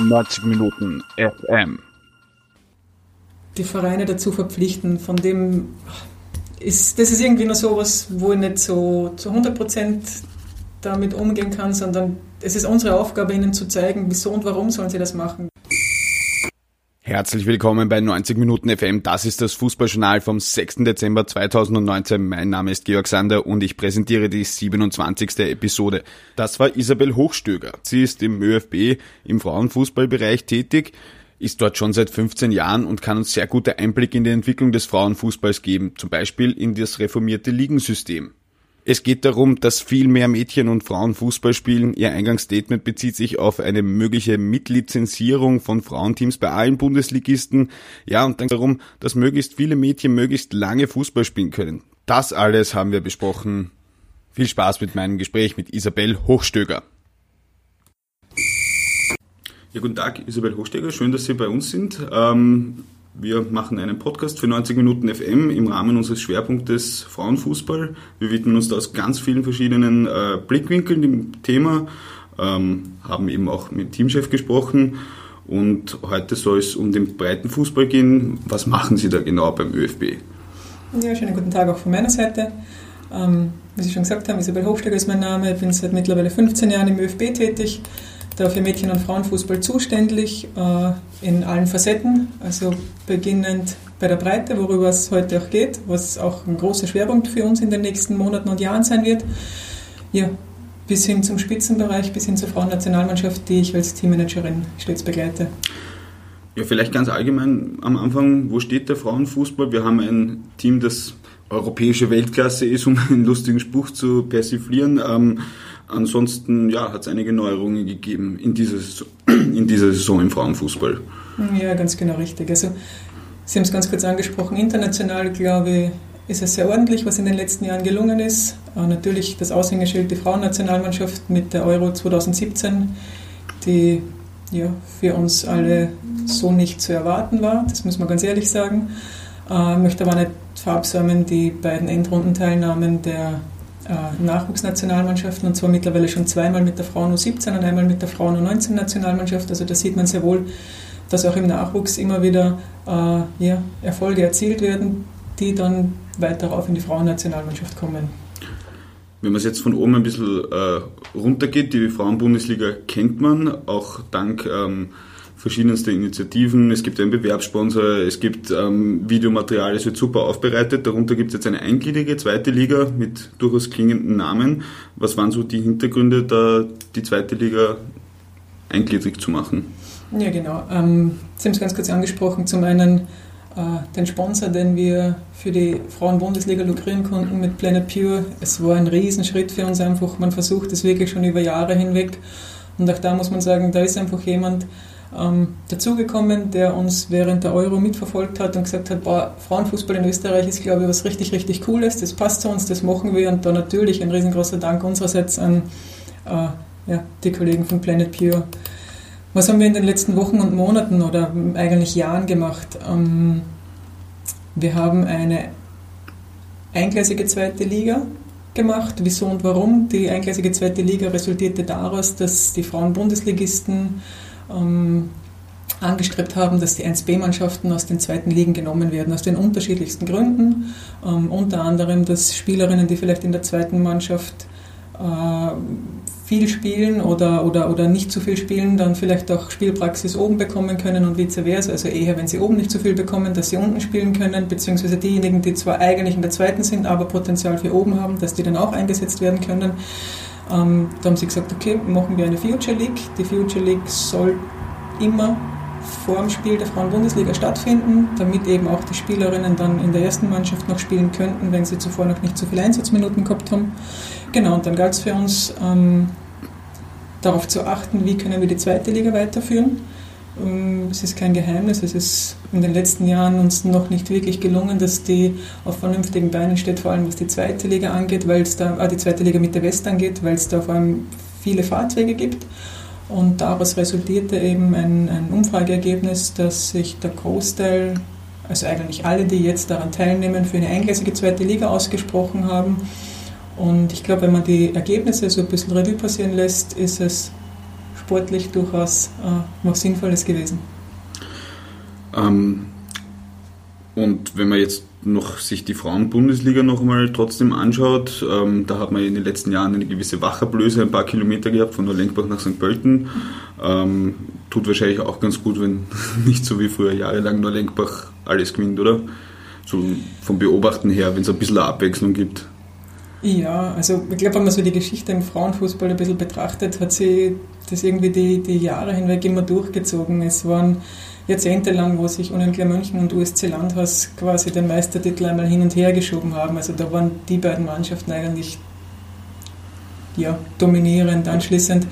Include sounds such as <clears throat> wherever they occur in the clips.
90 Minuten FM. Die Vereine dazu verpflichten, von dem ist, das ist irgendwie nur so was, wo ich nicht so zu 100 Prozent damit umgehen kann, sondern es ist unsere Aufgabe, ihnen zu zeigen, wieso und warum sollen sie das machen. Herzlich willkommen bei 90 Minuten FM. Das ist das Fußballjournal vom 6. Dezember 2019. Mein Name ist Georg Sander und ich präsentiere die 27. Episode. Das war Isabel Hochstöger. Sie ist im ÖFB im Frauenfußballbereich tätig, ist dort schon seit 15 Jahren und kann uns sehr gute Einblick in die Entwicklung des Frauenfußballs geben, zum Beispiel in das reformierte Ligensystem. Es geht darum, dass viel mehr Mädchen und Frauen Fußball spielen. Ihr Eingangsstatement bezieht sich auf eine mögliche Mitlizenzierung von Frauenteams bei allen Bundesligisten. Ja, und dann darum, dass möglichst viele Mädchen möglichst lange Fußball spielen können. Das alles haben wir besprochen. Viel Spaß mit meinem Gespräch mit Isabel Hochstöger. Ja, guten Tag, Isabel Hochstöger. Schön, dass Sie bei uns sind. Ähm, wir machen einen Podcast für 90 Minuten FM im Rahmen unseres Schwerpunktes Frauenfußball. Wir widmen uns da aus ganz vielen verschiedenen äh, Blickwinkeln dem Thema, ähm, haben eben auch mit dem Teamchef gesprochen und heute soll es um den breiten Fußball gehen. Was machen Sie da genau beim ÖFB? Ja, schönen guten Tag auch von meiner Seite. Ähm, wie Sie schon gesagt haben, Isabel Hofsteiger ist mein Name. Ich bin seit mittlerweile 15 Jahren im ÖFB tätig da für Mädchen- und Frauenfußball zuständig äh, in allen Facetten, also beginnend bei der Breite, worüber es heute auch geht, was auch ein großer Schwerpunkt für uns in den nächsten Monaten und Jahren sein wird. Ja, bis hin zum Spitzenbereich, bis hin zur Frauennationalmannschaft, die ich als Teammanagerin stets begleite. Ja, vielleicht ganz allgemein am Anfang, wo steht der Frauenfußball? Wir haben ein Team, das europäische Weltklasse ist, um einen lustigen Spruch zu persiflieren. Ähm, Ansonsten ja, hat es einige Neuerungen gegeben in dieser, Saison, <clears throat> in dieser Saison im Frauenfußball. Ja, ganz genau richtig. Also Sie haben es ganz kurz angesprochen, international glaube ich, ist es sehr ordentlich, was in den letzten Jahren gelungen ist. Äh, natürlich das Aushängeschild die Frauennationalmannschaft mit der Euro 2017, die ja, für uns alle so nicht zu erwarten war, das muss man ganz ehrlich sagen. Ich äh, möchte aber nicht verabsäumen die beiden Endrundenteilnahmen der Nachwuchsnationalmannschaften und zwar mittlerweile schon zweimal mit der Frauen U17 und einmal mit der Frauen U19 Nationalmannschaft. Also da sieht man sehr wohl, dass auch im Nachwuchs immer wieder äh, ja, Erfolge erzielt werden, die dann weiter auf in die Frauennationalmannschaft kommen. Wenn man es jetzt von oben ein bisschen äh, runtergeht, die Frauenbundesliga kennt man, auch dank ähm, verschiedenste Initiativen. Es gibt einen Bewerbssponsor, es gibt ähm, Videomaterial, es wird super aufbereitet. Darunter gibt es jetzt eine eingliedrige zweite Liga mit durchaus klingenden Namen. Was waren so die Hintergründe, da die zweite Liga eingliedrig zu machen? Ja, genau. Ähm, Sie haben es ganz kurz angesprochen. Zum einen äh, den Sponsor, den wir für die Frauen-Bundesliga lukrieren konnten mit Planet Pure. Es war ein Riesenschritt für uns einfach. Man versucht es wirklich schon über Jahre hinweg. Und auch da muss man sagen, da ist einfach jemand, ähm, dazugekommen, der uns während der Euro mitverfolgt hat und gesagt hat, boah, Frauenfußball in Österreich ist, glaube ich, was richtig, richtig Cooles, das passt zu uns, das machen wir und da natürlich ein riesengroßer Dank unsererseits an äh, ja, die Kollegen von Planet Pure. Was haben wir in den letzten Wochen und Monaten oder eigentlich Jahren gemacht? Ähm, wir haben eine eingleisige zweite Liga gemacht. Wieso und warum? Die eingleisige zweite Liga resultierte daraus, dass die Frauen-Bundesligisten ähm, angestrebt haben, dass die 1B-Mannschaften aus den zweiten Ligen genommen werden, aus den unterschiedlichsten Gründen. Ähm, unter anderem, dass Spielerinnen, die vielleicht in der zweiten Mannschaft äh, viel spielen oder, oder, oder nicht zu viel spielen, dann vielleicht auch Spielpraxis oben bekommen können und vice versa. Also eher, wenn sie oben nicht zu viel bekommen, dass sie unten spielen können, beziehungsweise diejenigen, die zwar eigentlich in der zweiten sind, aber Potenzial für oben haben, dass die dann auch eingesetzt werden können. Ähm, da haben sie gesagt, okay, machen wir eine Future League. Die Future League soll immer vor dem Spiel der Frauen-Bundesliga stattfinden, damit eben auch die Spielerinnen dann in der ersten Mannschaft noch spielen könnten, wenn sie zuvor noch nicht so viele Einsatzminuten gehabt haben. Genau, und dann galt es für uns, ähm, darauf zu achten, wie können wir die zweite Liga weiterführen. Ähm, es ist kein Geheimnis, es ist in den letzten Jahren uns noch nicht wirklich gelungen, dass die auf vernünftigen Beinen steht, vor allem was die zweite Liga angeht, weil es da, äh, die zweite Liga mit der West angeht, weil es da vor allem viele Fahrtwege gibt. Und daraus resultierte eben ein, ein Umfrageergebnis, dass sich der Großteil, also eigentlich alle, die jetzt daran teilnehmen, für eine eingleisige zweite Liga ausgesprochen haben. Und ich glaube, wenn man die Ergebnisse so ein bisschen Revue passieren lässt, ist es sportlich durchaus äh, noch Sinnvolles gewesen. Ähm, und wenn man jetzt noch sich die Frauenbundesliga noch mal trotzdem anschaut, ähm, da hat man in den letzten Jahren eine gewisse Wachablöse, ein paar Kilometer gehabt von Neulenkbach nach St. Pölten. Ähm, tut wahrscheinlich auch ganz gut, wenn <laughs> nicht so wie früher jahrelang Neulenkbach alles gewinnt, oder? So vom Beobachten her, wenn es ein bisschen Abwechslung gibt. Ja, also ich glaube, wenn man so die Geschichte im Frauenfußball ein bisschen betrachtet, hat sie das irgendwie die, die Jahre hinweg immer durchgezogen. Es waren jahrzehntelang, wo sich Union München und USC Landhaus quasi den Meistertitel einmal hin und her geschoben haben. Also da waren die beiden Mannschaften eigentlich ja, dominierend. Anschließend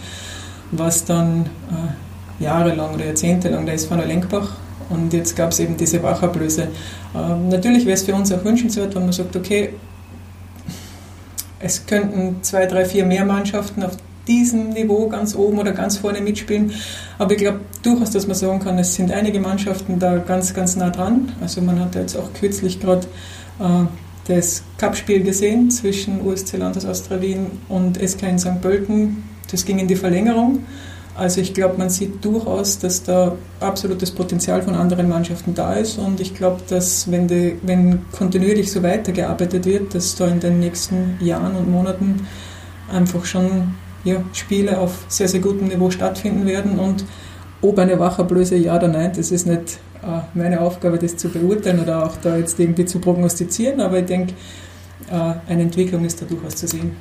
war es dann äh, jahrelang oder jahrzehntelang der SV Lenkbach und jetzt gab es eben diese Wachablöse. Äh, natürlich wäre es für uns auch wünschenswert, wenn man sagt, okay, es könnten zwei, drei, vier mehr Mannschaften auf diesem Niveau ganz oben oder ganz vorne mitspielen. Aber ich glaube durchaus, dass man sagen kann, es sind einige Mannschaften da ganz, ganz nah dran. Also man hat jetzt auch kürzlich gerade äh, das Cup-Spiel gesehen zwischen USC Landhaus Austria Wien und SK in St. Pölten. Das ging in die Verlängerung. Also ich glaube, man sieht durchaus, dass da absolutes Potenzial von anderen Mannschaften da ist und ich glaube, dass wenn, die, wenn kontinuierlich so weitergearbeitet wird, dass da in den nächsten Jahren und Monaten einfach schon ja, Spiele auf sehr, sehr gutem Niveau stattfinden werden und ob eine Wachablöse ja oder nein, das ist nicht äh, meine Aufgabe, das zu beurteilen oder auch da jetzt irgendwie zu prognostizieren, aber ich denke, äh, eine Entwicklung ist da durchaus zu sehen.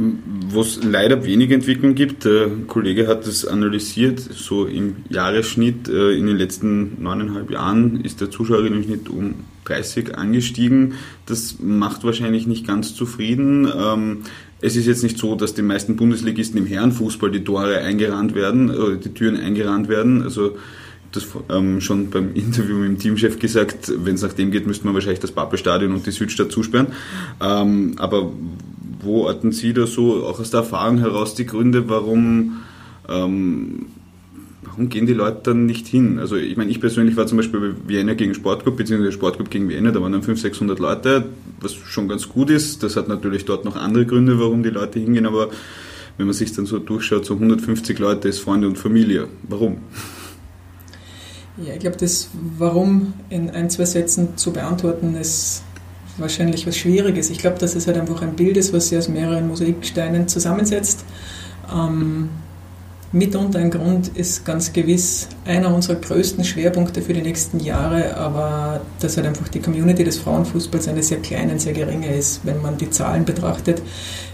Wo es leider wenig Entwicklung gibt, der Kollege hat das analysiert, so im Jahresschnitt äh, in den letzten neuneinhalb Jahren ist der Zuschauerinnenschnitt um 30 angestiegen. Das macht wahrscheinlich nicht ganz zufrieden. Ähm, es ist jetzt nicht so, dass die meisten Bundesligisten im Herrenfußball die Tore eingerannt werden, oder die Türen eingerannt werden. Also das ähm, schon beim <laughs> Interview mit dem Teamchef gesagt, wenn es nach dem geht, müsste man wahrscheinlich das Pappelstadion und die Südstadt zusperren. Ähm, aber wo orten Sie da so, auch aus der Erfahrung heraus, die Gründe, warum, ähm, warum gehen die Leute dann nicht hin? Also ich meine, ich persönlich war zum Beispiel bei Vienna gegen Sportclub, beziehungsweise Sportclub gegen Vienna, da waren dann 500, 600 Leute, was schon ganz gut ist. Das hat natürlich dort noch andere Gründe, warum die Leute hingehen, aber wenn man sich dann so durchschaut, so 150 Leute ist Freunde und Familie. Warum? Ja, ich glaube, das Warum in ein, zwei Sätzen zu beantworten, ist wahrscheinlich was Schwieriges. Ich glaube, dass es halt einfach ein Bild ist, was sich aus mehreren Mosaiksteinen zusammensetzt. Ähm, mitunter ein Grund ist ganz gewiss einer unserer größten Schwerpunkte für die nächsten Jahre, aber dass halt einfach die Community des Frauenfußballs eine sehr kleine, sehr geringe ist, wenn man die Zahlen betrachtet,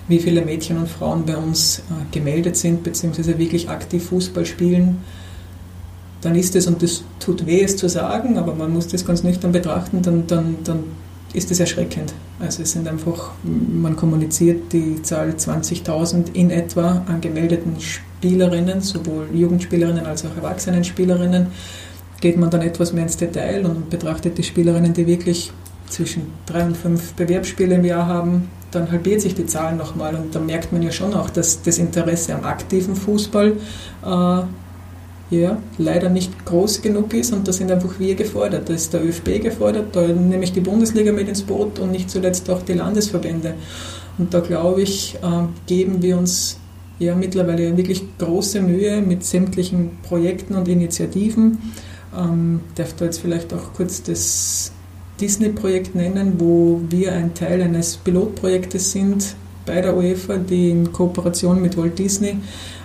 wie viele Mädchen und Frauen bei uns äh, gemeldet sind, beziehungsweise wirklich aktiv Fußball spielen dann ist es, und das tut weh, es zu sagen, aber man muss das ganz nüchtern betrachten, dann, dann, dann ist es erschreckend. Also es sind einfach, man kommuniziert die Zahl 20.000 in etwa an gemeldeten Spielerinnen, sowohl Jugendspielerinnen als auch Erwachsenenspielerinnen. Geht man dann etwas mehr ins Detail und betrachtet die Spielerinnen, die wirklich zwischen drei und fünf Bewerbsspiele im Jahr haben, dann halbiert sich die Zahl nochmal und da merkt man ja schon auch, dass das Interesse am aktiven Fußball äh, ja, leider nicht groß genug ist und da sind einfach wir gefordert. Da ist der ÖFB gefordert, da nehme ich die Bundesliga mit ins Boot und nicht zuletzt auch die Landesverbände. Und da glaube ich, äh, geben wir uns ja mittlerweile wirklich große Mühe mit sämtlichen Projekten und Initiativen. Ähm, darf da jetzt vielleicht auch kurz das Disney-Projekt nennen, wo wir ein Teil eines Pilotprojektes sind bei der UEFA, die in Kooperation mit Walt Disney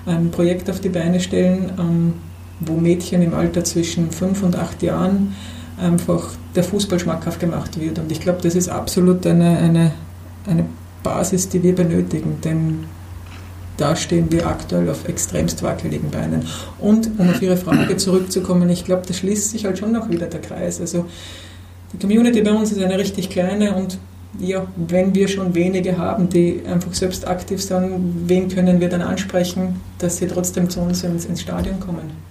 ein Projekt auf die Beine stellen, ähm, wo Mädchen im Alter zwischen fünf und acht Jahren einfach der Fußball schmackhaft gemacht wird. Und ich glaube, das ist absolut eine, eine, eine Basis, die wir benötigen, denn da stehen wir aktuell auf extremst wackeligen Beinen. Und um auf Ihre Frage zurückzukommen, ich glaube, da schließt sich halt schon noch wieder der Kreis. Also die Community bei uns ist eine richtig kleine und ja, wenn wir schon wenige haben, die einfach selbst aktiv sind, wen können wir dann ansprechen, dass sie trotzdem zu uns ins, ins Stadion kommen?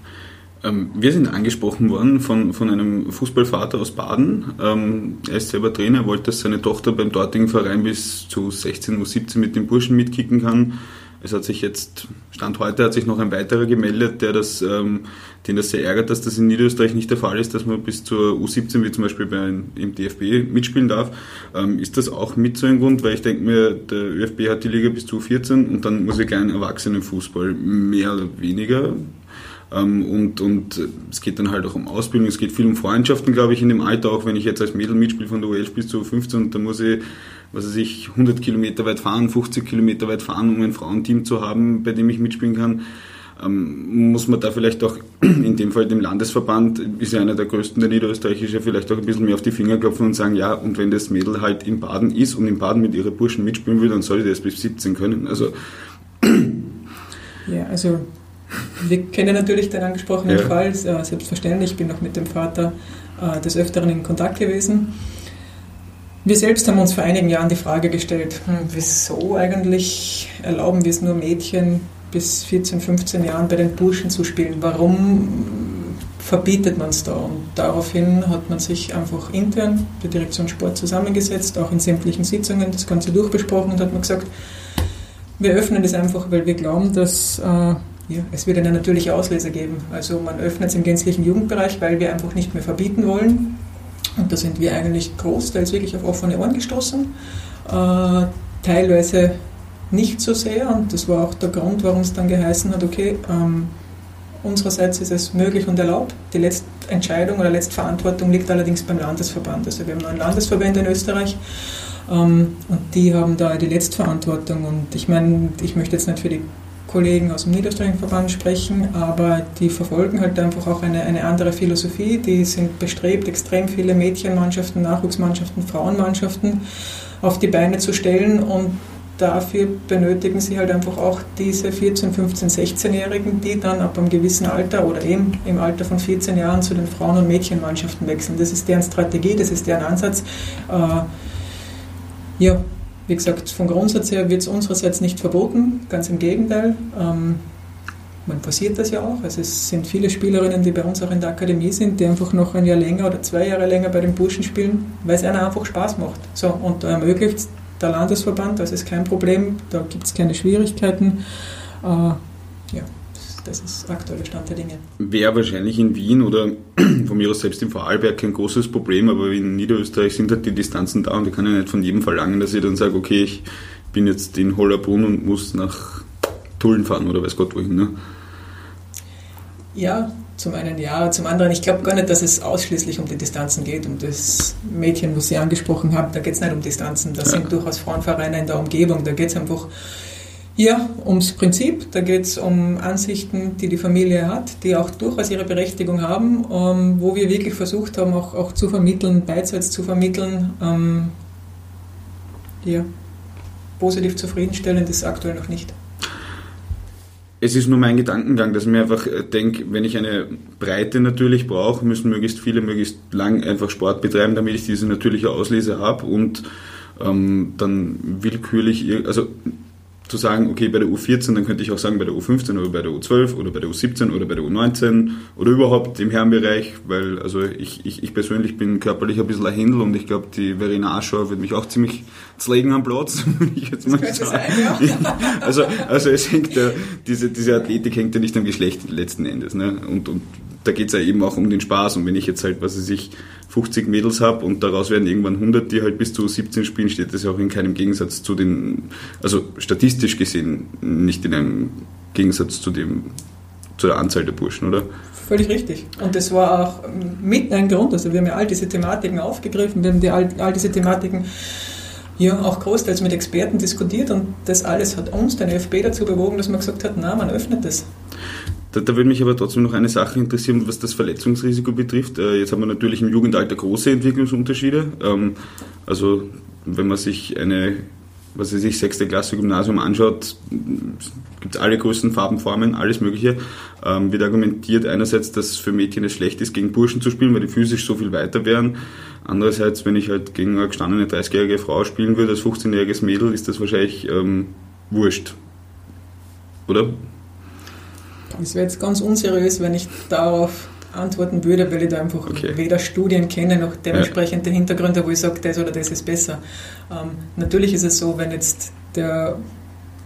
Ähm, wir sind angesprochen worden von, von einem Fußballvater aus Baden. Ähm, er ist selber Trainer, wollte, dass seine Tochter beim dortigen Verein bis zu 16 U17 mit den Burschen mitkicken kann. Es hat sich jetzt, Stand heute hat sich noch ein weiterer gemeldet, der das, ähm, den das sehr ärgert, dass das in Niederösterreich nicht der Fall ist, dass man bis zur U17, wie zum Beispiel bei, im DFB, mitspielen darf. Ähm, ist das auch mit so ein Grund? Weil ich denke mir, der ÖFB hat die Liga bis zu U14 und dann muss ich gleich Erwachsenenfußball mehr oder weniger und, und es geht dann halt auch um Ausbildung, es geht viel um Freundschaften, glaube ich, in dem Alter, auch wenn ich jetzt als Mädel mitspiele von der U11 bis zu U15, da muss ich, was weiß ich, 100 Kilometer weit fahren, 50 Kilometer weit fahren, um ein Frauenteam zu haben, bei dem ich mitspielen kann. Ähm, muss man da vielleicht auch, <clears throat> in dem Fall dem Landesverband, ist ja einer der größten der niederösterreichische, vielleicht auch ein bisschen mehr auf die Finger klopfen und sagen, ja, und wenn das Mädel halt in Baden ist und in Baden mit ihren Burschen mitspielen will, dann soll die das bis 17 können. Also ja, also wir kennen natürlich den angesprochenen ja. Fall, äh, selbstverständlich. Ich bin auch mit dem Vater äh, des Öfteren in Kontakt gewesen. Wir selbst haben uns vor einigen Jahren die Frage gestellt, hm, wieso eigentlich erlauben wir es nur Mädchen bis 14, 15 Jahren bei den Burschen zu spielen? Warum verbietet man es da? Und daraufhin hat man sich einfach intern, der Direktion Sport, zusammengesetzt, auch in sämtlichen Sitzungen das Ganze durchbesprochen und hat man gesagt, wir öffnen es einfach, weil wir glauben, dass äh, ja, es wird eine natürliche Auslese geben. Also man öffnet es im gänzlichen Jugendbereich, weil wir einfach nicht mehr verbieten wollen. Und da sind wir eigentlich großteils wirklich auf offene Ohren gestoßen. Äh, teilweise nicht so sehr und das war auch der Grund, warum es dann geheißen hat, okay, ähm, unsererseits ist es möglich und erlaubt. Die letzte Entscheidung oder letzte Verantwortung liegt allerdings beim Landesverband. Also wir haben neun Landesverbände in Österreich ähm, und die haben da die Letztverantwortung und ich meine, ich möchte jetzt nicht für die Kollegen aus dem Niederösterreichischen Verband sprechen, aber die verfolgen halt einfach auch eine, eine andere Philosophie. Die sind bestrebt, extrem viele Mädchenmannschaften, Nachwuchsmannschaften, Frauenmannschaften auf die Beine zu stellen und dafür benötigen sie halt einfach auch diese 14, 15, 16-Jährigen, die dann ab einem gewissen Alter oder eben im Alter von 14 Jahren zu den Frauen- und Mädchenmannschaften wechseln. Das ist deren Strategie, das ist deren Ansatz. Äh, ja, wie gesagt, vom Grundsatz her wird es unsererseits nicht verboten, ganz im Gegenteil. Ähm, man passiert das ja auch. Also es sind viele Spielerinnen, die bei uns auch in der Akademie sind, die einfach noch ein Jahr länger oder zwei Jahre länger bei den Burschen spielen, weil es einer einfach Spaß macht. So, und da ermöglicht der Landesverband, das ist kein Problem, da gibt es keine Schwierigkeiten. Äh, ja. Das ist aktuelle Stand der Dinge. Wäre wahrscheinlich in Wien oder <clears throat> von mir aus selbst im Vorarlberg kein großes Problem, aber in Niederösterreich sind halt die Distanzen da und ich kann ja nicht von jedem verlangen, dass ich dann sage, okay, ich bin jetzt in Hollerbrunn und muss nach Tulln fahren oder weiß Gott wohin. Ne? Ja, zum einen ja, zum anderen, ich glaube gar nicht, dass es ausschließlich um die Distanzen geht. Um das Mädchen, was Sie angesprochen haben, da geht es nicht um Distanzen. Da ja. sind durchaus Frauenvereine in der Umgebung. Da geht es einfach ja, ums Prinzip. Da geht es um Ansichten, die die Familie hat, die auch durchaus ihre Berechtigung haben, ähm, wo wir wirklich versucht haben, auch, auch zu vermitteln, beidseits zu vermitteln. Ähm, ja, positiv zufriedenstellend ist aktuell noch nicht. Es ist nur mein Gedankengang, dass ich mir einfach äh, denke, wenn ich eine Breite natürlich brauche, müssen möglichst viele möglichst lang einfach Sport betreiben, damit ich diese natürliche Auslese habe und ähm, dann willkürlich, also zu sagen, okay, bei der U14, dann könnte ich auch sagen, bei der U15 oder bei der U12 oder bei der U17 oder bei der U19 oder überhaupt im Herrenbereich, weil also ich, ich, ich persönlich bin körperlich ein bisschen ein Händel und ich glaube, die Verena Aschauer wird mich auch ziemlich zlegen am Platz, <laughs> würde ich jetzt mal sagen. Sein, ja. also, also es hängt ja, diese, diese Athletik hängt ja nicht am Geschlecht letzten Endes. Ne? Und, und da geht es ja eben auch um den Spaß und wenn ich jetzt halt, was weiß ich, 50 Mädels habe und daraus werden irgendwann 100, die halt bis zu 17 spielen, steht das ja auch in keinem Gegensatz zu den, also statistisch gesehen nicht in einem Gegensatz zu dem, zu der Anzahl der Burschen, oder? Völlig richtig. Und das war auch mit ein Grund. Also wir haben ja all diese Thematiken aufgegriffen, wir haben die, all, all diese Thematiken ja auch großteils mit Experten diskutiert und das alles hat uns, den ÖFB, dazu bewogen, dass man gesagt hat, na, man öffnet das. Da, da würde mich aber trotzdem noch eine Sache interessieren, was das Verletzungsrisiko betrifft. Äh, jetzt haben wir natürlich im Jugendalter große Entwicklungsunterschiede. Ähm, also wenn man sich eine, was weiß ich, sechste Klasse Gymnasium anschaut, gibt es alle größten Farbenformen, alles Mögliche. Ähm, wird argumentiert einerseits, dass für Mädchen es schlecht ist, gegen Burschen zu spielen, weil die physisch so viel weiter wären. Andererseits, wenn ich halt gegen eine gestandene 30-jährige Frau spielen würde, als 15-jähriges Mädel, ist das wahrscheinlich ähm, wurscht. Oder? Es wäre jetzt ganz unseriös, wenn ich darauf antworten würde, weil ich da einfach okay. weder Studien kenne noch dementsprechende ja. Hintergründe, wo ich sage, das oder das ist besser. Ähm, natürlich ist es so, wenn jetzt der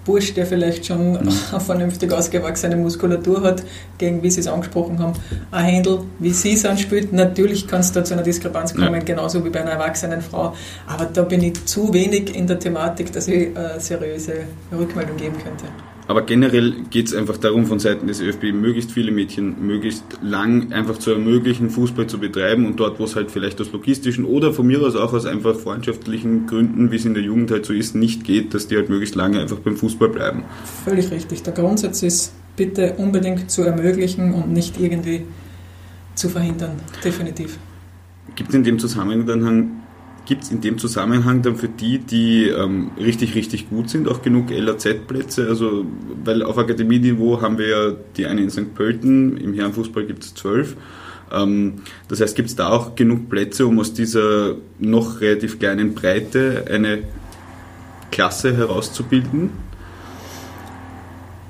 Bursch, der vielleicht schon mhm. <laughs> eine vernünftig ausgewachsene Muskulatur hat, gegen, wie Sie es angesprochen haben, ein Händel, wie sie es anspielt. Natürlich kann es da zu einer Diskrepanz kommen, ja. genauso wie bei einer erwachsenen Frau. Aber da bin ich zu wenig in der Thematik, dass ich eine seriöse Rückmeldung geben könnte. Aber generell geht es einfach darum, von Seiten des ÖFB möglichst viele Mädchen möglichst lang einfach zu ermöglichen, Fußball zu betreiben und dort, wo es halt vielleicht aus logistischen oder von mir aus auch aus einfach freundschaftlichen Gründen, wie es in der Jugend halt so ist, nicht geht, dass die halt möglichst lange einfach beim Fußball bleiben. Völlig richtig. Der Grundsatz ist, bitte unbedingt zu ermöglichen und nicht irgendwie zu verhindern. Definitiv. Gibt es in dem Zusammenhang Gibt es in dem Zusammenhang dann für die, die ähm, richtig, richtig gut sind, auch genug LAZ-Plätze? Also, weil auf Akademieniveau haben wir ja die eine in St. Pölten, im Herrenfußball gibt es zwölf. Ähm, das heißt, gibt es da auch genug Plätze, um aus dieser noch relativ kleinen Breite eine Klasse herauszubilden?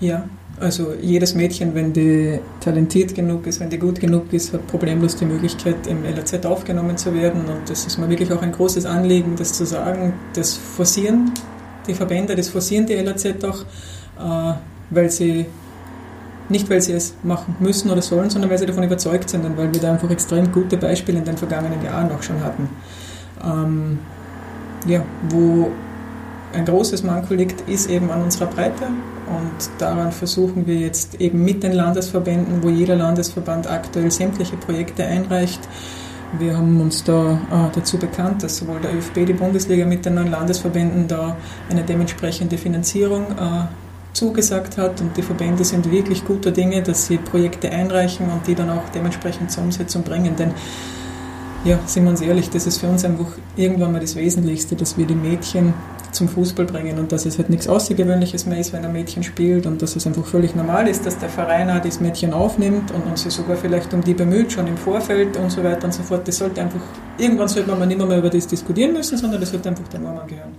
Ja, also jedes Mädchen, wenn die talentiert genug ist, wenn die gut genug ist, hat problemlos die Möglichkeit, im LAZ aufgenommen zu werden. Und das ist mir wirklich auch ein großes Anliegen, das zu sagen. Das forcieren die Verbände, das forcieren die LAZ auch, äh, weil sie nicht, weil sie es machen müssen oder sollen, sondern weil sie davon überzeugt sind und weil wir da einfach extrem gute Beispiele in den vergangenen Jahren auch schon hatten. Ähm, ja, wo ein großes Manko liegt, ist eben an unserer Breite und daran versuchen wir jetzt eben mit den Landesverbänden, wo jeder Landesverband aktuell sämtliche Projekte einreicht. Wir haben uns da äh, dazu bekannt, dass sowohl der ÖFB, die Bundesliga mit den neuen Landesverbänden da eine dementsprechende Finanzierung äh, zugesagt hat und die Verbände sind wirklich guter Dinge, dass sie Projekte einreichen und die dann auch dementsprechend zur Umsetzung bringen. Denn ja, sind wir uns ehrlich, das ist für uns einfach irgendwann mal das Wesentlichste, dass wir die Mädchen zum Fußball bringen und dass es halt nichts Außergewöhnliches mehr ist, wenn ein Mädchen spielt und dass es einfach völlig normal ist, dass der Verein auch das Mädchen aufnimmt und, und sich sogar vielleicht um die bemüht, schon im Vorfeld und so weiter und so fort. Das sollte einfach, irgendwann sollte man nicht mehr über das diskutieren müssen, sondern das sollte einfach der Norm gehören.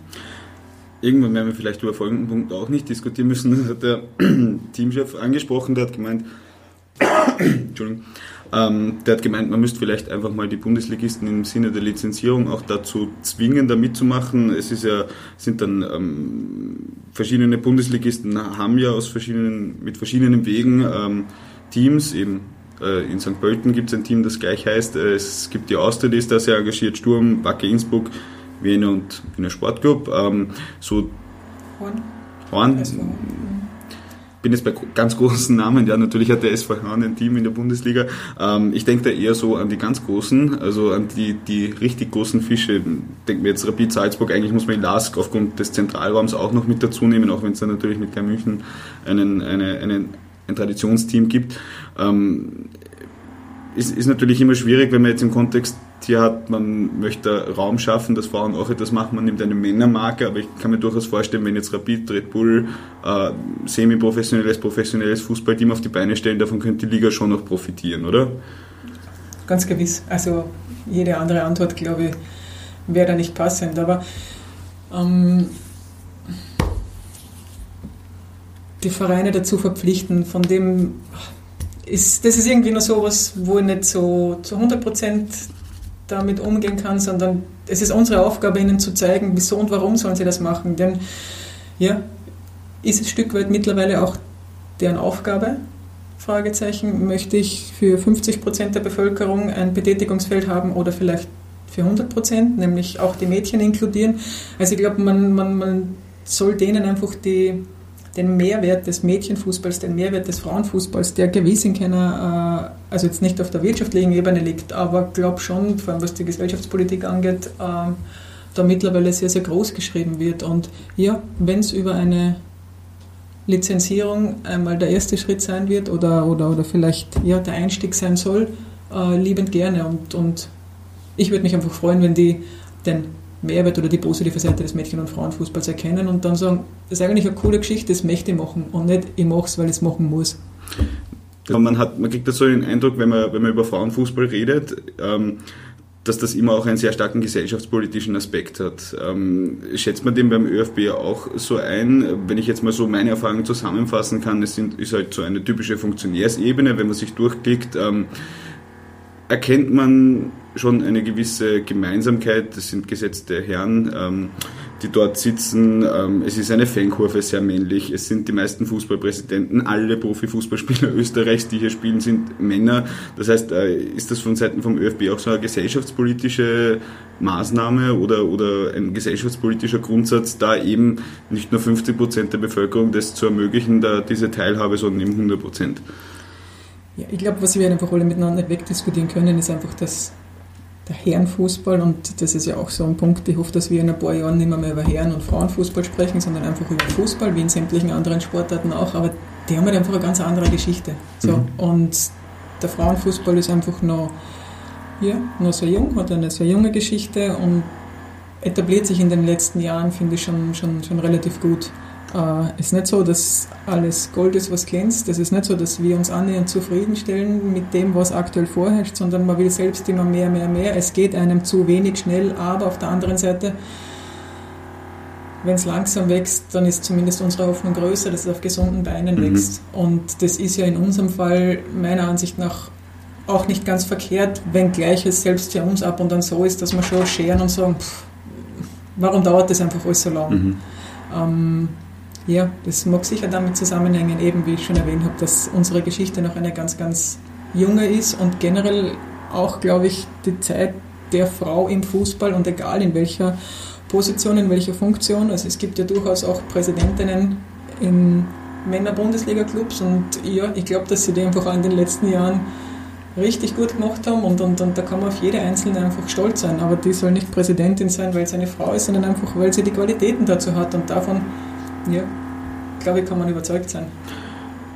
Irgendwann werden wir vielleicht über folgenden Punkt auch nicht diskutieren müssen. Das hat der <clears throat> Teamchef angesprochen, der hat gemeint, <coughs> Entschuldigung, ähm, der hat gemeint, man müsste vielleicht einfach mal die Bundesligisten im Sinne der Lizenzierung auch dazu zwingen, da mitzumachen. Es ist ja, sind dann ähm, verschiedene Bundesligisten haben ja aus verschiedenen, mit verschiedenen Wegen ähm, Teams, eben äh, in St. Pölten gibt es ein Team, das gleich heißt. Äh, es gibt die Austria, die ist da sehr engagiert, Sturm, Wacke Innsbruck, Wiener und Wiener Sportclub. Ähm, so Horn. Horn. Bin jetzt bei ganz großen Namen, ja, natürlich hat der SV Hahn ein Team in der Bundesliga. Ähm, ich denke da eher so an die ganz großen, also an die, die richtig großen Fische. Denke mir jetzt Rapid Salzburg, eigentlich muss man Lask aufgrund des Zentralraums auch noch mit dazu nehmen, auch wenn es dann natürlich mit Klein München einen, eine, einen, ein Traditionsteam gibt. Ähm, ist, ist natürlich immer schwierig, wenn man jetzt im Kontext hier hat, man möchte Raum schaffen, dass Frauen auch etwas machen, man nimmt eine Männermarke, aber ich kann mir durchaus vorstellen, wenn jetzt Rapid, Red Bull, äh, semi-professionelles, professionelles Fußballteam auf die Beine stellen, davon könnte die Liga schon noch profitieren, oder? Ganz gewiss. Also jede andere Antwort, glaube ich, wäre da nicht passend, aber ähm, die Vereine dazu verpflichten, von dem ist, das ist irgendwie nur so was, wo ich nicht so zu 100 Prozent damit umgehen kann, sondern es ist unsere Aufgabe, ihnen zu zeigen, wieso und warum sollen sie das machen. Denn ja, ist es ein Stück weit mittlerweile auch deren Aufgabe? Fragezeichen. Möchte ich für 50 Prozent der Bevölkerung ein Betätigungsfeld haben oder vielleicht für 100 Prozent, nämlich auch die Mädchen inkludieren? Also ich glaube, man, man, man soll denen einfach die, den Mehrwert des Mädchenfußballs, den Mehrwert des Frauenfußballs, der gewiss in keiner, äh, also jetzt nicht auf der wirtschaftlichen Ebene liegt, aber glaube schon, vor allem was die Gesellschaftspolitik angeht, äh, da mittlerweile sehr, sehr groß geschrieben wird. Und ja, wenn es über eine Lizenzierung einmal der erste Schritt sein wird oder, oder, oder vielleicht ja, der Einstieg sein soll, äh, liebend gerne. Und, und ich würde mich einfach freuen, wenn die den Mehrwert oder die positive Seite des Mädchen- und Frauenfußballs erkennen und dann sagen, das ist eigentlich eine coole Geschichte, das möchte ich machen und nicht, ich mache es, weil ich es machen muss. Man, hat, man kriegt da so den Eindruck, wenn man, wenn man über Frauenfußball redet, ähm, dass das immer auch einen sehr starken gesellschaftspolitischen Aspekt hat. Ähm, schätzt man den beim ÖFB auch so ein? Wenn ich jetzt mal so meine Erfahrungen zusammenfassen kann, es sind, ist halt so eine typische Funktionärsebene, wenn man sich durchklickt, ähm, erkennt man schon eine gewisse Gemeinsamkeit, das sind gesetzte Herren, ähm, die dort sitzen. Ähm, es ist eine Fankurve, sehr männlich. Es sind die meisten Fußballpräsidenten, alle Profifußballspieler <laughs> Österreichs, die hier spielen, sind Männer. Das heißt, äh, ist das von Seiten vom ÖFB auch so eine gesellschaftspolitische Maßnahme oder, oder ein gesellschaftspolitischer Grundsatz, da eben nicht nur 50 Prozent der Bevölkerung das zu ermöglichen, da diese Teilhabe, sondern eben 100 Prozent? Ja, ich glaube, was wir einfach alle miteinander wegdiskutieren können, ist einfach, dass der Herrenfußball, und das ist ja auch so ein Punkt, ich hoffe, dass wir in ein paar Jahren nicht mehr, mehr über Herren- und Frauenfußball sprechen, sondern einfach über Fußball, wie in sämtlichen anderen Sportarten auch, aber die haben halt einfach eine ganz andere Geschichte. So. Mhm. Und der Frauenfußball ist einfach noch, ja, noch sehr jung, hat eine sehr junge Geschichte und etabliert sich in den letzten Jahren, finde ich, schon, schon, schon relativ gut. Äh, ist nicht so, dass alles Gold ist, was glänzt. Es ist nicht so, dass wir uns annähernd zufriedenstellen mit dem, was aktuell vorherrscht, sondern man will selbst immer mehr, mehr, mehr. Es geht einem zu wenig schnell, aber auf der anderen Seite, wenn es langsam wächst, dann ist zumindest unsere Hoffnung größer, dass es auf gesunden Beinen mhm. wächst. Und das ist ja in unserem Fall meiner Ansicht nach auch nicht ganz verkehrt, wenngleich es selbst für uns ab und an so ist, dass wir schon scheren und sagen, pff, warum dauert das einfach alles so lang? Mhm. Ähm, ja, das mag sicher damit zusammenhängen, eben wie ich schon erwähnt habe, dass unsere Geschichte noch eine ganz, ganz junge ist und generell auch, glaube ich, die Zeit der Frau im Fußball und egal in welcher Position, in welcher Funktion. Also es gibt ja durchaus auch Präsidentinnen in Männer-Bundesliga-Clubs und ja, ich glaube, dass sie die einfach auch in den letzten Jahren richtig gut gemacht haben und, und, und da kann man auf jede Einzelne einfach stolz sein. Aber die soll nicht Präsidentin sein, weil sie eine Frau ist, sondern einfach, weil sie die Qualitäten dazu hat und davon ja, glaube ich, kann man überzeugt sein.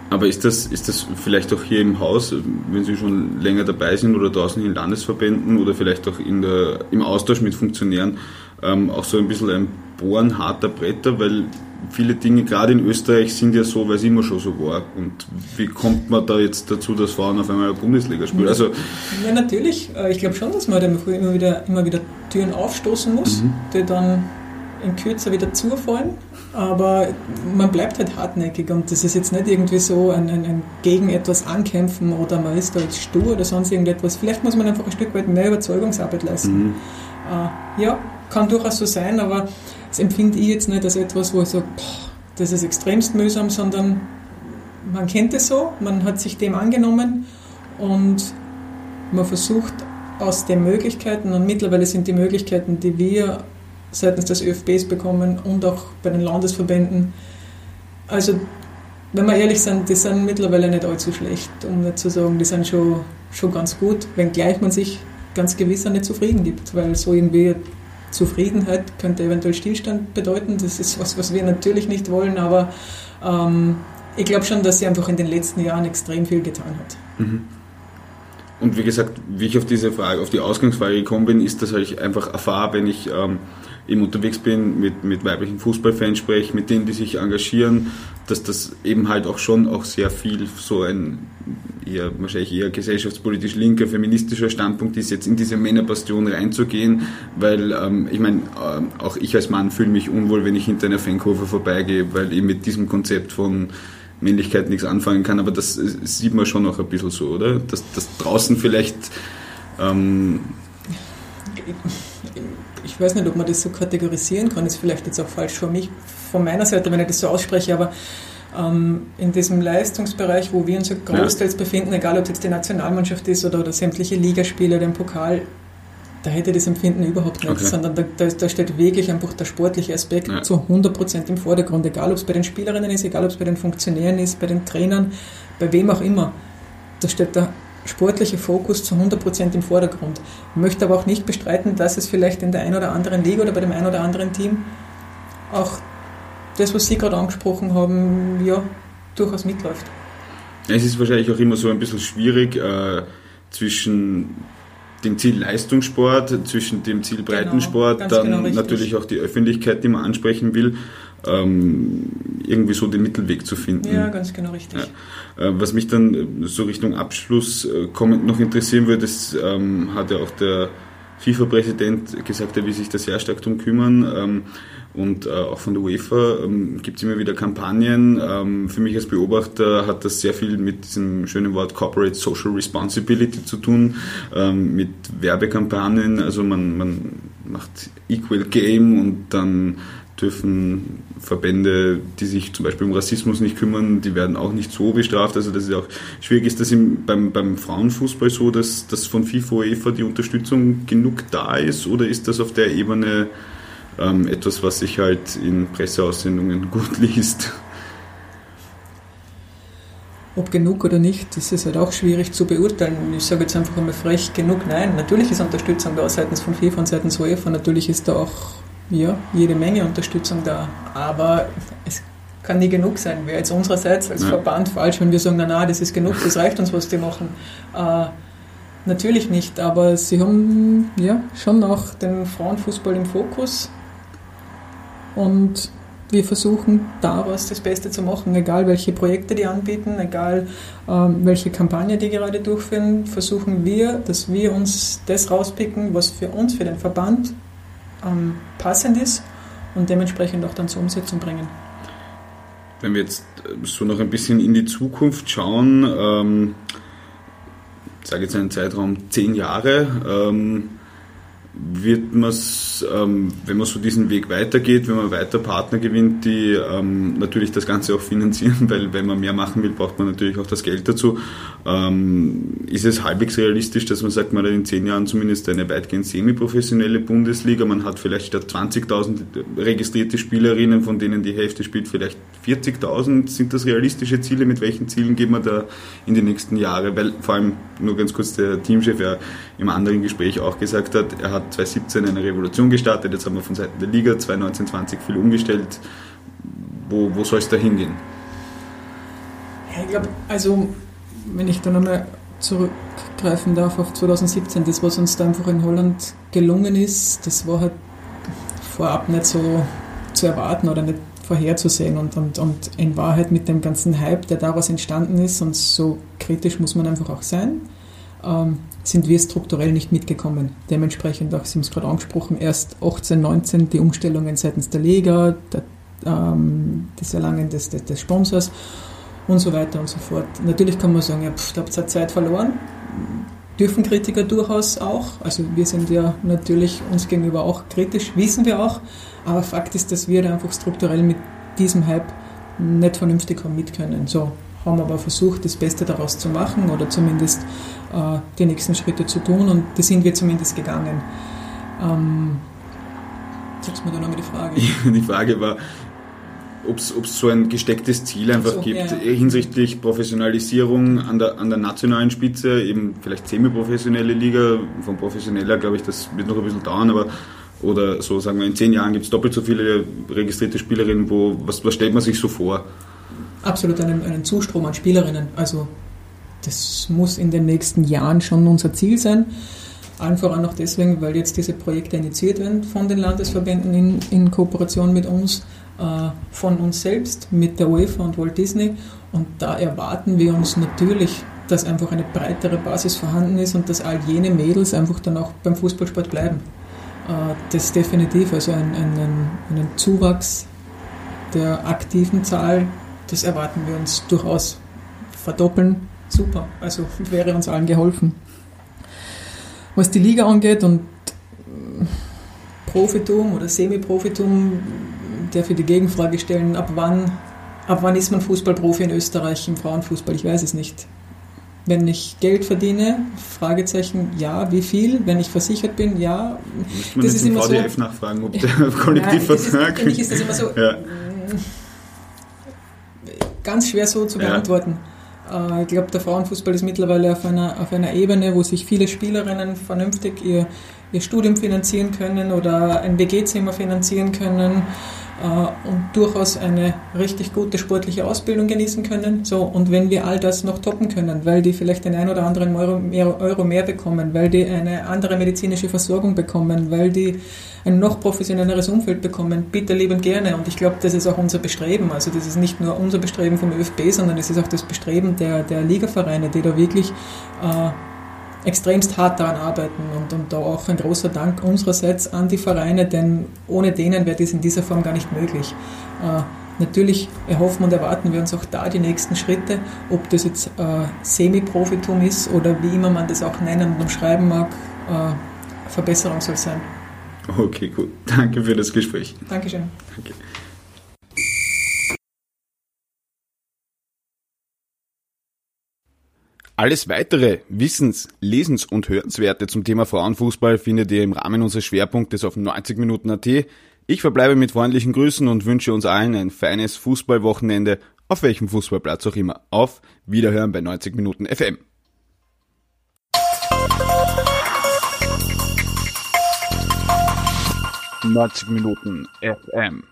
Aber ist das, ist das vielleicht auch hier im Haus, wenn Sie schon länger dabei sind oder draußen in Landesverbänden oder vielleicht auch in der, im Austausch mit Funktionären, ähm, auch so ein bisschen ein Bohren harter Bretter, weil viele Dinge, gerade in Österreich, sind ja so, weil es immer schon so war. Und wie kommt man da jetzt dazu, dass Frauen auf einmal eine Bundesliga spielen? Also, ja, natürlich. Äh, ich glaube schon, dass man da immer wieder, immer wieder Türen aufstoßen muss, mhm. die dann in Kürze wieder zufallen aber man bleibt halt hartnäckig und das ist jetzt nicht irgendwie so ein, ein, ein, gegen etwas ankämpfen oder man ist da jetzt stur oder sonst irgendetwas. Vielleicht muss man einfach ein Stück weit mehr Überzeugungsarbeit leisten. Mhm. Äh, ja, kann durchaus so sein, aber das empfinde ich jetzt nicht als etwas, wo ich sage, boah, das ist extremst mühsam, sondern man kennt es so, man hat sich dem angenommen und man versucht aus den Möglichkeiten, und mittlerweile sind die Möglichkeiten, die wir seitens des ÖFBs bekommen und auch bei den Landesverbänden. Also, wenn wir ehrlich sind, die sind mittlerweile nicht allzu schlecht, um nicht zu sagen, die sind schon, schon ganz gut, wenngleich man sich ganz gewiss auch nicht zufrieden gibt, weil so irgendwie Zufriedenheit könnte eventuell Stillstand bedeuten. Das ist was, was wir natürlich nicht wollen, aber ähm, ich glaube schon, dass sie einfach in den letzten Jahren extrem viel getan hat. Mhm. Und wie gesagt, wie ich auf diese Frage, auf die Ausgangsfrage gekommen bin, ist das halt einfach erfahren, wenn ich ähm, eben unterwegs bin, mit, mit weiblichen Fußballfans spreche, mit denen, die sich engagieren, dass das eben halt auch schon auch sehr viel so ein eher, wahrscheinlich eher gesellschaftspolitisch linker, feministischer Standpunkt ist, jetzt in diese Männerbastion reinzugehen, weil ähm, ich meine, ähm, auch ich als Mann fühle mich unwohl, wenn ich hinter einer Fankurve vorbeigehe, weil ich mit diesem Konzept von Männlichkeit nichts anfangen kann, aber das sieht man schon auch ein bisschen so, oder? Dass, dass draußen vielleicht ähm, ich weiß nicht, ob man das so kategorisieren kann, ist vielleicht jetzt auch falsch von, mich, von meiner Seite, wenn ich das so ausspreche, aber ähm, in diesem Leistungsbereich, wo wir uns ja großteils ja. befinden, egal ob es jetzt die Nationalmannschaft ist oder, oder sämtliche Ligaspiele, den Pokal, da hätte das Empfinden überhaupt nicht, okay. sondern da, da, da, steht wirklich einfach der sportliche Aspekt ja. zu 100% im Vordergrund, egal ob es bei den Spielerinnen ist, egal ob es bei den Funktionären ist, bei den Trainern, bei wem auch immer. Da steht der sportliche Fokus zu 100% im Vordergrund. Ich möchte aber auch nicht bestreiten, dass es vielleicht in der einen oder anderen Liga oder bei dem einen oder anderen Team auch das, was Sie gerade angesprochen haben, ja, durchaus mitläuft. Es ist wahrscheinlich auch immer so ein bisschen schwierig äh, zwischen dem Ziel Leistungssport, zwischen dem Ziel genau, Breitensport, genau, dann genau natürlich auch die Öffentlichkeit, die man ansprechen will irgendwie so den Mittelweg zu finden. Ja, ganz genau richtig. Ja. Äh, was mich dann so Richtung Abschluss äh, kommend noch interessieren würde, das ähm, hat ja auch der FIFA-Präsident gesagt, er will sich da sehr stark darum kümmern. Ähm, und äh, auch von der UEFA ähm, gibt es immer wieder Kampagnen. Ähm, für mich als Beobachter hat das sehr viel mit diesem schönen Wort Corporate Social Responsibility zu tun, ähm, mit Werbekampagnen. Also man, man macht Equal Game und dann dürfen Verbände, die sich zum Beispiel um Rassismus nicht kümmern, die werden auch nicht so bestraft. Also das ist auch schwierig. Ist das im, beim, beim Frauenfußball so, dass, dass von FIFA UEFA die Unterstützung genug da ist oder ist das auf der Ebene ähm, etwas, was sich halt in Presseaussendungen <laughs> gut liest? Ob genug oder nicht, das ist halt auch schwierig zu beurteilen. Ich sage jetzt einfach einmal frech, genug, nein. Natürlich ist Unterstützung da seitens von FIFA und seitens UEFA. Natürlich ist da auch ja, jede Menge Unterstützung da. Aber es kann nie genug sein. Wäre jetzt unsererseits als ja. Verband falsch, wenn wir sagen, na, na, das ist genug, das reicht uns, was die machen. Äh, natürlich nicht, aber sie haben ja schon auch den Frauenfußball im Fokus und wir versuchen daraus das Beste zu machen, egal welche Projekte die anbieten, egal ähm, welche Kampagne die gerade durchführen, versuchen wir, dass wir uns das rauspicken, was für uns, für den Verband ähm, passend ist und dementsprechend auch dann zur Umsetzung bringen. Wenn wir jetzt äh, so noch ein bisschen in die Zukunft schauen, ähm, ich sage jetzt einen Zeitraum zehn Jahre, ähm, wird man ähm, wenn man so diesen Weg weitergeht, wenn man weiter Partner gewinnt, die ähm, natürlich das Ganze auch finanzieren, <laughs> weil wenn man mehr machen will, braucht man natürlich auch das Geld dazu. Ähm, ist es halbwegs realistisch, dass man sagt, man hat in zehn Jahren zumindest eine weitgehend semi-professionelle Bundesliga, man hat vielleicht statt 20.000 registrierte Spielerinnen, von denen die Hälfte spielt, vielleicht 40.000. Sind das realistische Ziele? Mit welchen Zielen gehen wir da in die nächsten Jahre? Weil vor allem, nur ganz kurz, der Teamchef ja im anderen Gespräch auch gesagt hat, er hat 2017 eine Revolution gestartet, jetzt haben wir von Seiten der Liga 2019-20 viel umgestellt. Wo, wo soll es da hingehen? Ja, ich glaube, also wenn ich da nochmal zurückgreifen darf auf 2017, das, was uns da einfach in Holland gelungen ist, das war halt vorab nicht so zu erwarten oder nicht vorherzusehen und, und, und in Wahrheit mit dem ganzen Hype, der daraus entstanden ist und so kritisch muss man einfach auch sein, ähm, sind wir strukturell nicht mitgekommen. Dementsprechend auch, Sie haben es gerade angesprochen, erst 18, 19 die Umstellungen seitens der Liga, der, ähm, das Erlangen des, des, des, Sponsors und so weiter und so fort. Natürlich kann man sagen, ja, pff, da habt ihr Zeit verloren. Dürfen Kritiker durchaus auch. Also wir sind ja natürlich uns gegenüber auch kritisch, wissen wir auch. Aber Fakt ist, dass wir da einfach strukturell mit diesem Hype nicht vernünftig haben mit können. So, haben aber versucht, das Beste daraus zu machen oder zumindest äh, die nächsten Schritte zu tun und die sind wir zumindest gegangen. Ähm, sagst du mir da nochmal die Frage? <laughs> die Frage war, ob es so ein gestecktes Ziel einfach so, gibt ja, ja. hinsichtlich Professionalisierung an der, an der nationalen Spitze, eben vielleicht semi-professionelle Liga, von professioneller glaube ich, das wird noch ein bisschen dauern, aber oder so sagen wir in zehn Jahren gibt es doppelt so viele registrierte Spielerinnen, wo was, was stellt man sich so vor? absolut einen, einen Zustrom an Spielerinnen. Also das muss in den nächsten Jahren schon unser Ziel sein. Allen voran auch deswegen, weil jetzt diese Projekte initiiert werden von den Landesverbänden in, in Kooperation mit uns, äh, von uns selbst, mit der UEFA und Walt Disney. Und da erwarten wir uns natürlich, dass einfach eine breitere Basis vorhanden ist und dass all jene Mädels einfach dann auch beim Fußballsport bleiben. Äh, das definitiv also ein, einen, einen Zuwachs der aktiven Zahl das erwarten wir uns durchaus verdoppeln. Super, also wäre uns allen geholfen. Was die Liga angeht und äh, Profitum oder Semi-Profitum, der für die Gegenfrage stellen, ab wann, ab wann ist man Fußballprofi in Österreich im Frauenfußball? Ich weiß es nicht. Wenn ich Geld verdiene, Fragezeichen, ja, wie viel? Wenn ich versichert bin, ja. Müsste man das <laughs> ist immer VDF so, nachfragen, ob der Kollektivvertrag... Für mich ist das <laughs> immer so... Ja ganz schwer so zu beantworten. Ja. Äh, ich glaube, der Frauenfußball ist mittlerweile auf einer, auf einer Ebene, wo sich viele Spielerinnen vernünftig ihr, ihr Studium finanzieren können oder ein WG-Zimmer finanzieren können und durchaus eine richtig gute sportliche Ausbildung genießen können. So, und wenn wir all das noch toppen können, weil die vielleicht den ein oder anderen Euro mehr, Euro mehr bekommen, weil die eine andere medizinische Versorgung bekommen, weil die ein noch professionelleres Umfeld bekommen, bitte liebend gerne. Und ich glaube, das ist auch unser Bestreben. Also das ist nicht nur unser Bestreben vom ÖFB, sondern es ist auch das Bestreben der, der Ligavereine, die da wirklich äh, extremst hart daran arbeiten und, und da auch ein großer Dank unsererseits an die Vereine, denn ohne denen wäre das in dieser Form gar nicht möglich. Äh, natürlich erhoffen und erwarten wir uns auch da die nächsten Schritte, ob das jetzt äh, Semi-Profitum ist oder wie immer man das auch nennen und umschreiben mag, äh, Verbesserung soll sein. Okay, gut. Danke für das Gespräch. Dankeschön. Danke. Alles weitere Wissens-, Lesens- und Hörenswerte zum Thema Frauenfußball findet ihr im Rahmen unseres Schwerpunktes auf 90 Minuten AT. Ich verbleibe mit freundlichen Grüßen und wünsche uns allen ein feines Fußballwochenende, auf welchem Fußballplatz auch immer. Auf Wiederhören bei 90 Minuten FM. 90 Minuten FM.